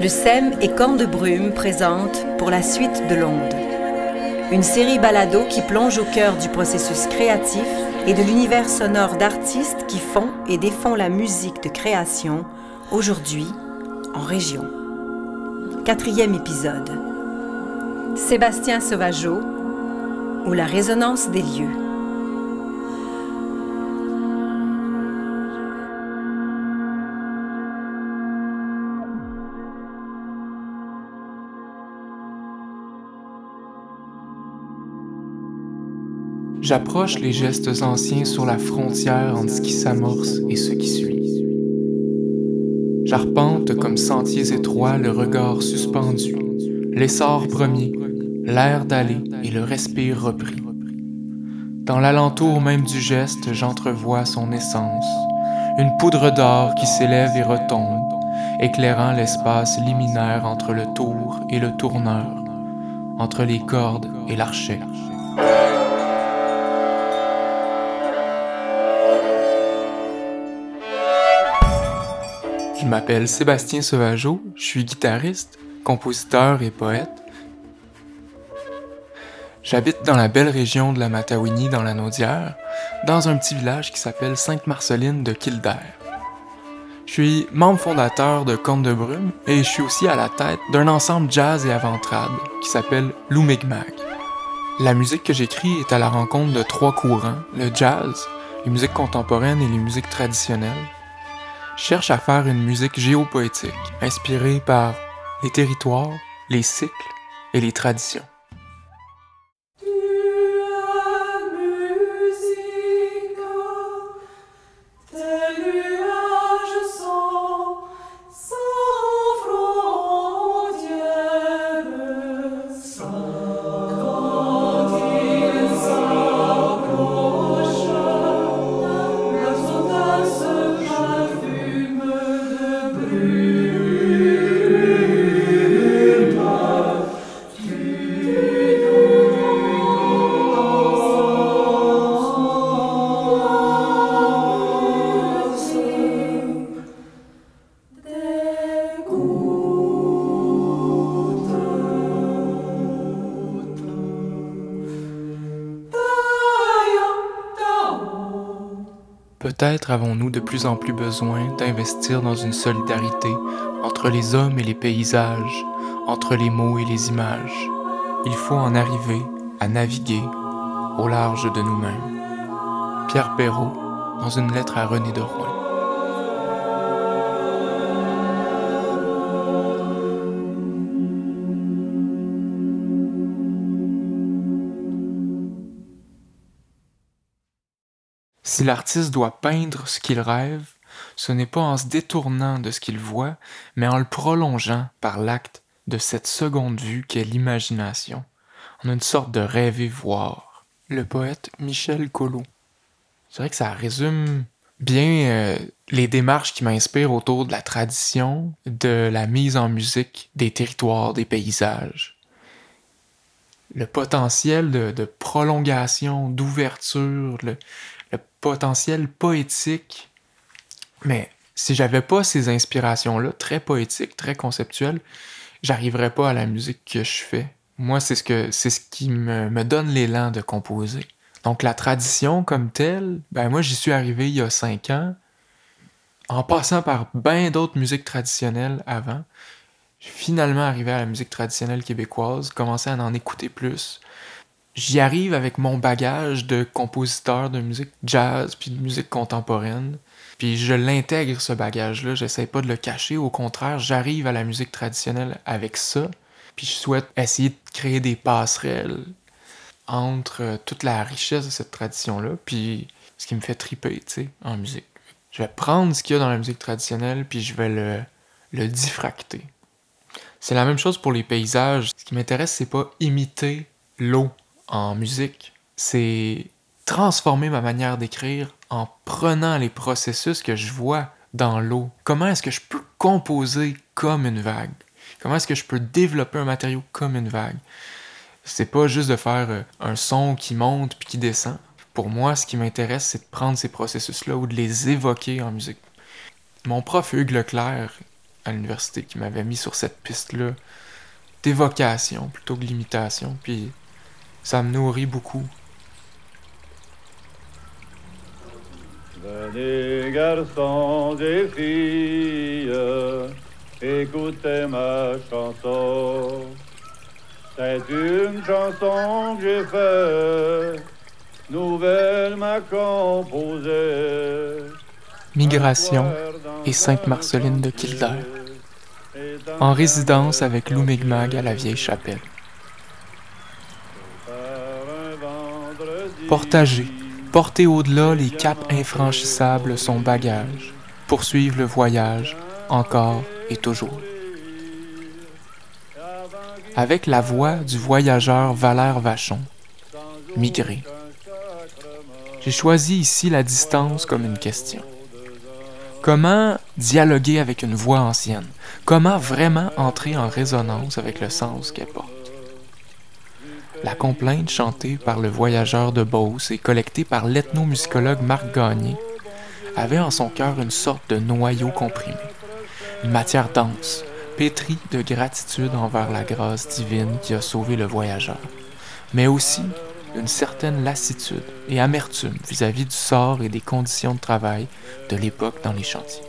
Le SEM et Camp de Brume présente Pour la suite de l'onde, une série balado qui plonge au cœur du processus créatif et de l'univers sonore d'artistes qui font et défont la musique de création aujourd'hui en région. Quatrième épisode. Sébastien Sauvageau ou la résonance des lieux. J'approche les gestes anciens sur la frontière entre ce qui s'amorce et ce qui suit. J'arpente comme sentiers étroits le regard suspendu, l'essor premier, l'air d'aller et le respire repris. Dans l'alentour même du geste, j'entrevois son essence, une poudre d'or qui s'élève et retombe, éclairant l'espace liminaire entre le tour et le tourneur, entre les cordes et l'archet. M'appelle Sébastien Sauvageau, je suis guitariste, compositeur et poète. J'habite dans la belle région de la Matawini dans la Naudière, dans un petit village qui s'appelle Sainte-Marceline de Kildare. Je suis membre fondateur de Conte de Brume et je suis aussi à la tête d'un ensemble jazz et avant-trad qui s'appelle Lumigmag. La musique que j'écris est à la rencontre de trois courants, le jazz, les musiques contemporaines et les musiques traditionnelles, cherche à faire une musique géopoétique, inspirée par les territoires, les cycles et les traditions. Avons-nous de plus en plus besoin d'investir dans une solidarité entre les hommes et les paysages, entre les mots et les images. Il faut en arriver à naviguer au large de nous-mêmes. Pierre Perrault, dans une lettre à René de Rouen. Si l'artiste doit peindre ce qu'il rêve, ce n'est pas en se détournant de ce qu'il voit, mais en le prolongeant par l'acte de cette seconde vue qu'est l'imagination. On a une sorte de rêver voir. Le poète Michel Collot. C'est vrai que ça résume bien euh, les démarches qui m'inspirent autour de la tradition, de la mise en musique des territoires, des paysages. Le potentiel de, de prolongation, d'ouverture, le, potentiel poétique. Mais si j'avais pas ces inspirations-là, très poétiques, très conceptuelles, j'arriverais pas à la musique que je fais. Moi, c'est ce, que, c'est ce qui me, me donne l'élan de composer. Donc la tradition comme telle, ben moi j'y suis arrivé il y a cinq ans, en passant par bien d'autres musiques traditionnelles avant. J'ai finalement arrivé à la musique traditionnelle québécoise, commencé à en écouter plus, j'y arrive avec mon bagage de compositeur de musique jazz puis de musique contemporaine. Puis je l'intègre ce bagage-là, j'essaie pas de le cacher, au contraire, j'arrive à la musique traditionnelle avec ça. Puis je souhaite essayer de créer des passerelles entre euh, toute la richesse de cette tradition-là, puis ce qui me fait triper, tu sais, en musique. Je vais prendre ce qu'il y a dans la musique traditionnelle, puis je vais le, le diffracter. C'est la même chose pour les paysages. Ce qui m'intéresse, c'est pas imiter l'eau en musique, c'est transformer ma manière d'écrire en prenant les processus que je vois dans l'eau. Comment est-ce que je peux composer comme une vague? Comment est-ce que je peux développer un matériau comme une vague? C'est pas juste de faire euh, un son qui monte puis qui descend. Pour moi, ce qui m'intéresse, c'est de prendre ces processus-là ou de les évoquer en musique. mon prof Hugues Leclerc à l'université qui m'avait mis sur cette piste-là d'évocation plutôt que l'imitation, puis ça me nourrit beaucoup. Venez garçons et filles, écoutez ma chanson. C'est une chanson que j'ai faite, nouvelle m'a composée. Migration et Sainte-Marceline de Kildare, en résidence avec Lou Migmag à la Vieille Chapelle. Portager, porter au-delà les caps infranchissables son bagage, poursuivre le voyage, encore et toujours. Avec la voix du voyageur Valère Vachon, migrer. J'ai choisi ici la distance comme une question. Comment dialoguer avec une voix ancienne? Comment vraiment entrer en résonance avec le sens qu'elle porte? La complainte chantée par le voyageur de Beauce et collectée par l'ethnomusicologue Marc Gagné avait en son cœur une sorte de noyau comprimé, une matière dense, pétrie de gratitude envers la grâce divine qui a sauvé le voyageur, mais aussi une certaine lassitude et amertume vis-à-vis du sort et des conditions de travail de l'époque dans les chantiers.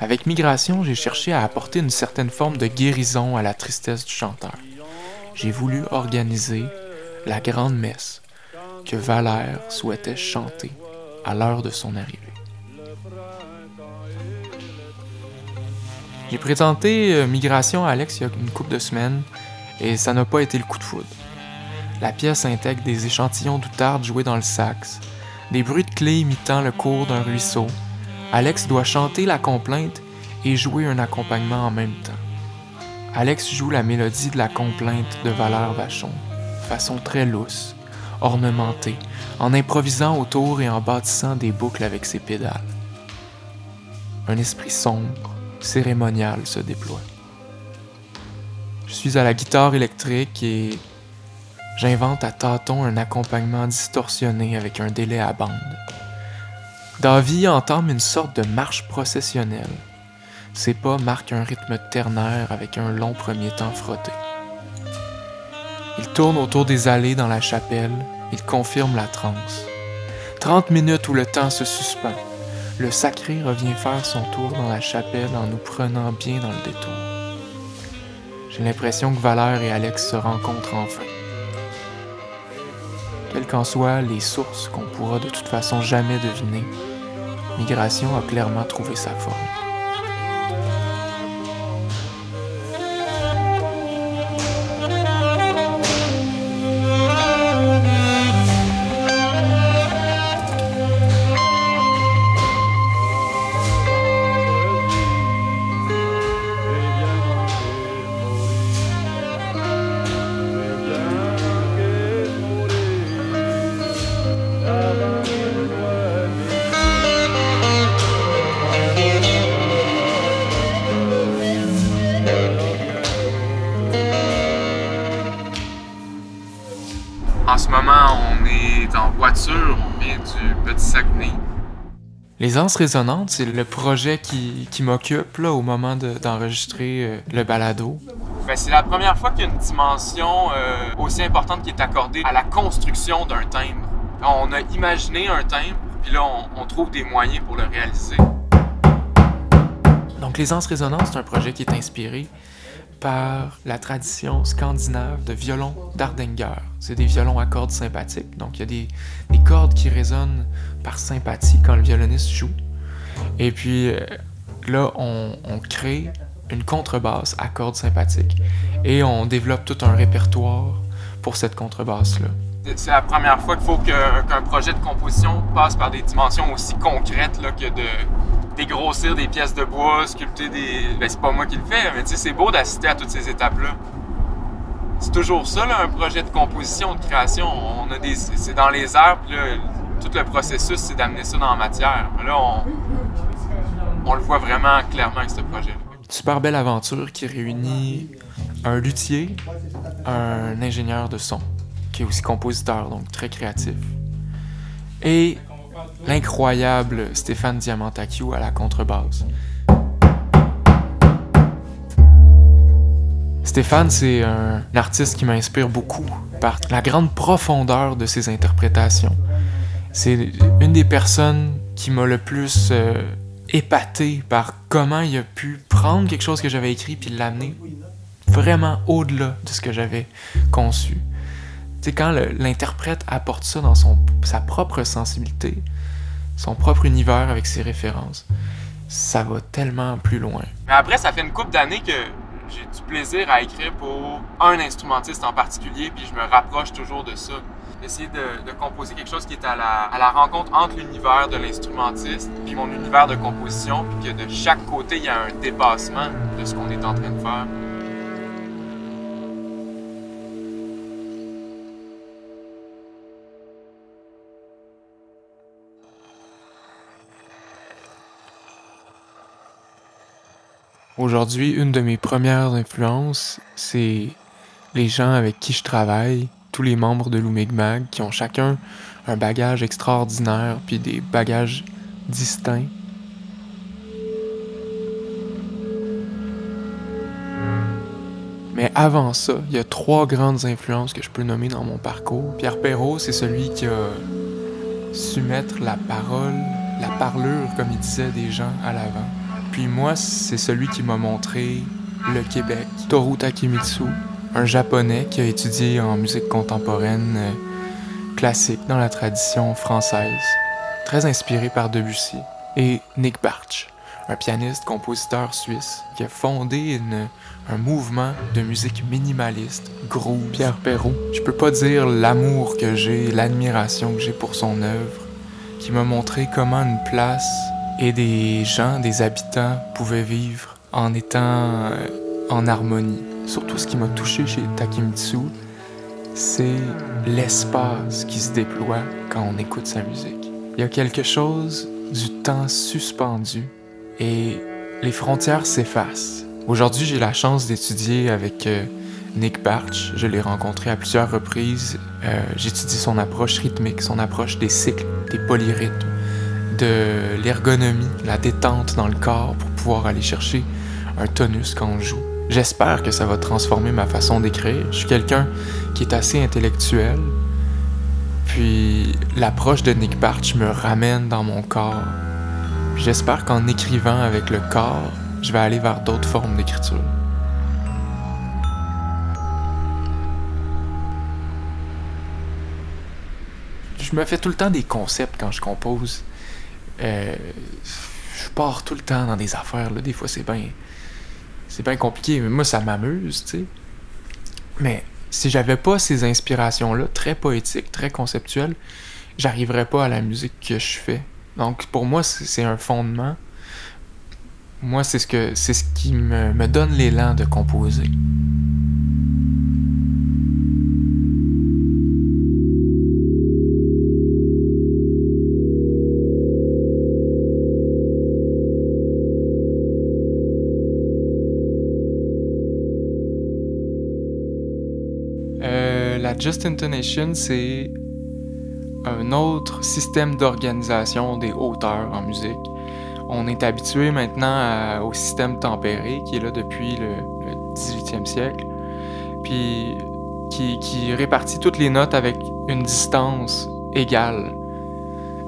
Avec Migration, j'ai cherché à apporter une certaine forme de guérison à la tristesse du chanteur. J'ai voulu organiser la grande messe que Valère souhaitait chanter à l'heure de son arrivée. J'ai présenté euh, Migration à Alex il y a une couple de semaines et ça n'a pas été le coup de foudre. La pièce intègre des échantillons d'outarde joués dans le sax, des bruits de clés imitant le cours d'un ruisseau. Alex doit chanter la complainte et jouer un accompagnement en même temps. Alex joue la mélodie de la complainte de Valère Vachon, façon très lousse, ornementée, en improvisant autour et en bâtissant des boucles avec ses pédales. Un esprit sombre, cérémonial se déploie. Je suis à la guitare électrique et J'invente à tâtons un accompagnement distorsionné avec un délai à bande. Davy entame une sorte de marche processionnelle. Ses pas marquent un rythme ternaire avec un long premier temps frotté. Il tourne autour des allées dans la chapelle, il confirme la transe. Trente minutes où le temps se suspend. Le sacré revient faire son tour dans la chapelle en nous prenant bien dans le détour. J'ai l'impression que Valère et Alex se rencontrent enfin quelles qu'en soient les sources qu'on pourra de toute façon jamais deviner, Migration a clairement trouvé sa forme. Les Anses résonantes, c'est le projet qui, qui m'occupe au moment de- d'enregistrer euh, le balado. Ben, c'est la première fois qu'il y a une dimension euh, aussi importante qui est accordée à la construction d'un timbre. On a imaginé un timbre, puis là, on, on trouve des moyens pour le réaliser. Donc, Les Anses résonantes, c'est un projet qui est inspiré par la tradition scandinave de violon d'Ardenger. C'est des violons à cordes sympathiques. Donc, il y a des, des cordes qui résonnent par sympathie quand le violoniste joue. Et puis, euh, là, on, crée une contrebasse à cordes sympathiques. Et on développe tout un répertoire pour cette contrebasse-là. C'est la première fois qu'il faut qu'un projet de composition passe par des dimensions aussi concrètes là, que de dégrossir des pièces de bois, sculpter des. Ben, c'est pas moi qui le fais, mais tu sais, c'est beau d'assister à toutes ces étapes-là. C'est toujours ça, là, un projet de composition, de création. On a des. C'est dans les airs, puis là, tout le processus, c'est d'amener ça dans la matière. Là, on, on le voit vraiment clairement avec ce projet. Super belle aventure qui réunit un luthier, un ingénieur de son, qui est aussi compositeur, donc très créatif, et l'incroyable Stéphane Diamantacchio à la contrebasse. Stéphane, c'est un artiste qui m'inspire beaucoup par la grande profondeur de ses interprétations. C'est une des personnes qui m'a le plus euh, épaté par comment il a pu prendre quelque chose que j'avais écrit puis l'amener vraiment au-delà de ce que j'avais conçu. C'est quand l'interprète apporte ça dans son, sa propre sensibilité, son propre univers avec ses références, ça va tellement plus loin. Mais après, ça fait une couple d'années que j'ai du plaisir à écrire pour un instrumentiste en particulier, puis je me rapproche toujours de ça. D'essayer de, composer quelque chose qui est à la, à la rencontre entre l'univers de l'instrumentiste puis mon univers de composition, puis que de chaque côté, il y a un dépassement de ce qu'on est en train de faire. Aujourd'hui, une de mes premières influences, c'est les gens avec qui je travaille, tous les membres de l'Oumigmag, qui ont chacun un bagage extraordinaire, puis des bagages distincts. Mais avant ça, il y a trois grandes influences que je peux nommer dans mon parcours. Pierre Perrault, c'est celui qui a su mettre la parole, la parlure, comme il disait, des gens à l'avant. Puis moi, c'est celui qui m'a montré le Québec, Toru Takemitsu, un japonais qui a étudié en musique contemporaine euh, classique dans la tradition française, très inspiré par Debussy, et Nick Bartsch, un pianiste compositeur suisse qui a fondé un mouvement de musique minimaliste, gros Pierre Perrault. Je peux pas dire l'amour que j'ai, l'admiration que j'ai pour son œuvre, qui m'a montré comment une place et des gens, des habitants pouvaient vivre en étant euh, en harmonie. Surtout ce qui m'a touché chez Takemitsu, c'est l'espace qui se déploie quand on écoute sa musique. Il y a quelque chose du temps suspendu et les frontières s'effacent. Aujourd'hui, j'ai la chance d'étudier avec euh, Nick Barch. Je l'ai rencontré à plusieurs reprises. Euh, J'étudie son approche rythmique, son approche des cycles, des polyrythmes l'ergonomie, la détente dans le corps pour pouvoir aller chercher un tonus quand on joue. J'espère que ça va transformer ma façon d'écrire. Je suis quelqu'un qui est assez intellectuel. Puis l'approche de Nick Barch me ramène dans mon corps. J'espère qu'en écrivant avec le corps, je vais aller vers d'autres formes d'écriture. Je me fais tout le temps des concepts quand je compose. Euh, je pars tout le temps dans des affaires, là. Des fois, c'est bien. C'est bien compliqué, mais moi, ça m'amuse, tu sais. Mais si j'avais pas ces inspirations-là, très poétiques, très conceptuelles, j'arriverais pas à la musique que je fais. Donc, pour moi, c'est un fondement. Moi, c'est ce, que, c'est ce qui me, me donne l'élan de composer. Just Intonation, c'est un autre système d'organisation des hauteurs en musique. On est habitué maintenant au système tempéré qui est là depuis le, 18e siècle, puis qui, répartit toutes les notes avec une distance égale.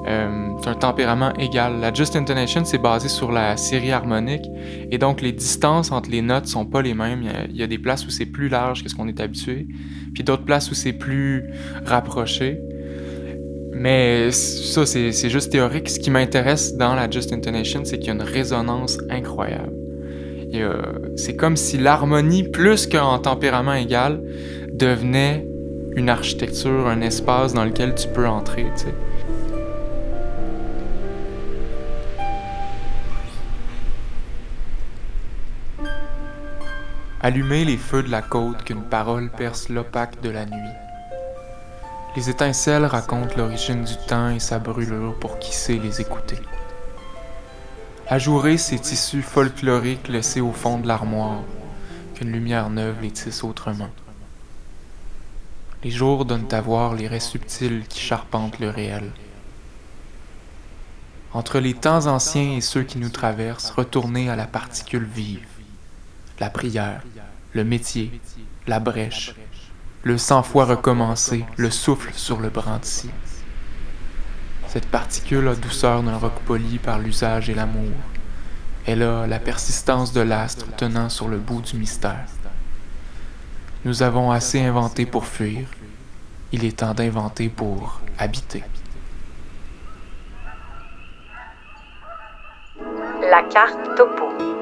Euh, c'est un tempérament égal. La Just Intonation, c'est basé sur la série harmonique, et donc les distances entre les notes sont pas les mêmes. Il y a, des places où c'est plus large que ce qu'on est habitué, puis d'autres places où c'est plus rapproché. Mais ça, c'est juste théorique. Ce qui m'intéresse dans la Just Intonation, c'est qu'il y a une résonance incroyable. C'est comme si l'harmonie, plus qu'en tempérament égal, devenait une architecture, un espace dans lequel tu peux entrer. Allumer les feux de la côte qu'une parole perce l'opaque de la nuit. Les étincelles racontent l'origine du temps et sa brûlure pour qui sait les écouter. Ajourer ces tissus folkloriques laissés au fond de l'armoire, qu'une lumière neuve les tisse autrement. Les jours donnent à voir les raies subtiles qui charpentent le réel. entre les temps anciens et ceux qui nous traversent, retourner à la particule vive, la prière, le métier, la brèche, le cent fois recommencer, le souffle sur le brandis. Cette particule a douceur d'un roc poli par l'usage et l'amour. Elle a la persistance de l'astre tenant sur le bout du mystère. Nous avons assez inventé pour fuir. Il est temps d'inventer pour habiter. La carte topo.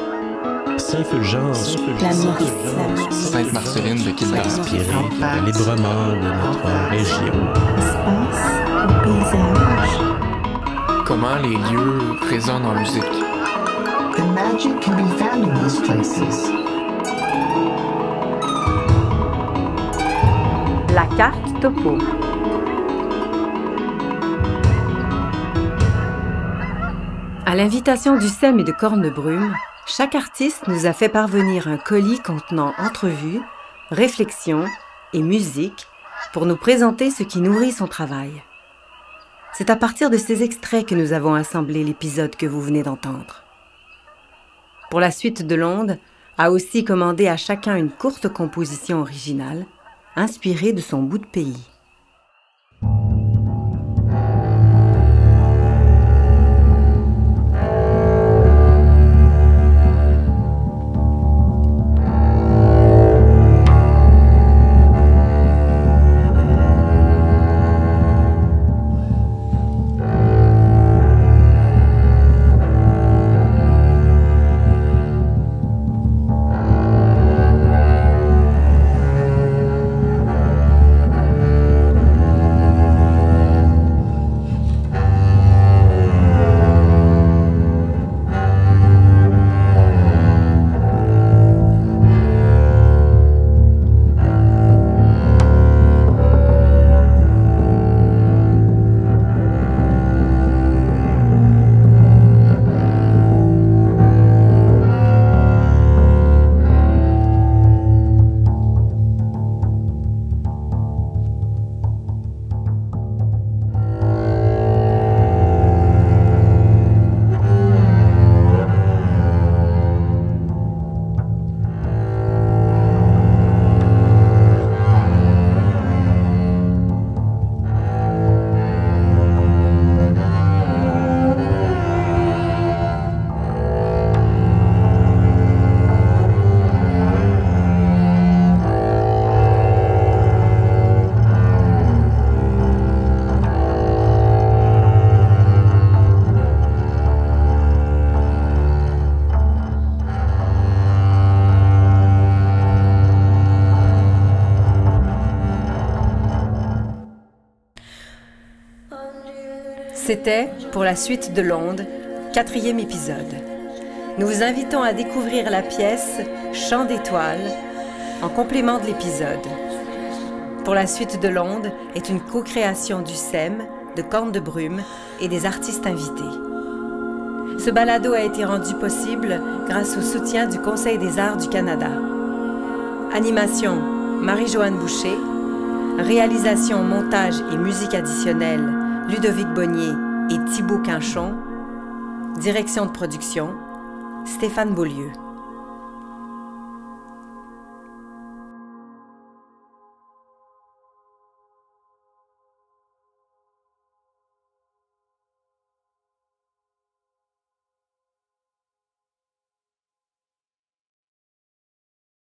Saint-Fulgence, La Maurice. Sainte-Marceline de Kildare. inspiré librement de notre région. Comment les lieux résonnent en musique? The magic can be found in these places. La carte topo. À l'invitation du SEM et de Cornebrume, chaque artiste nous a fait parvenir un colis contenant entrevues, réflexions et musique pour nous présenter ce qui nourrit son travail. C'est à partir de ces extraits que nous avons assemblé l'épisode que vous venez d'entendre. Pour la suite de l'onde, a aussi commandé à chacun une courte composition originale, inspirée de son bout de pays. Pour la suite de l'onde, quatrième épisode. Nous vous invitons à découvrir la pièce Chant d'étoiles en complément de l'épisode. Pour la suite de l'onde est une co-création du SEM, de Corne de Brume et des artistes invités. Ce balado a été rendu possible grâce au soutien du Conseil des arts du Canada. Animation Marie-Joanne Boucher. Réalisation, montage et musique additionnelle Ludovic Bonnier et Thibaut Quinchon. Direction de production Stéphane Beaulieu.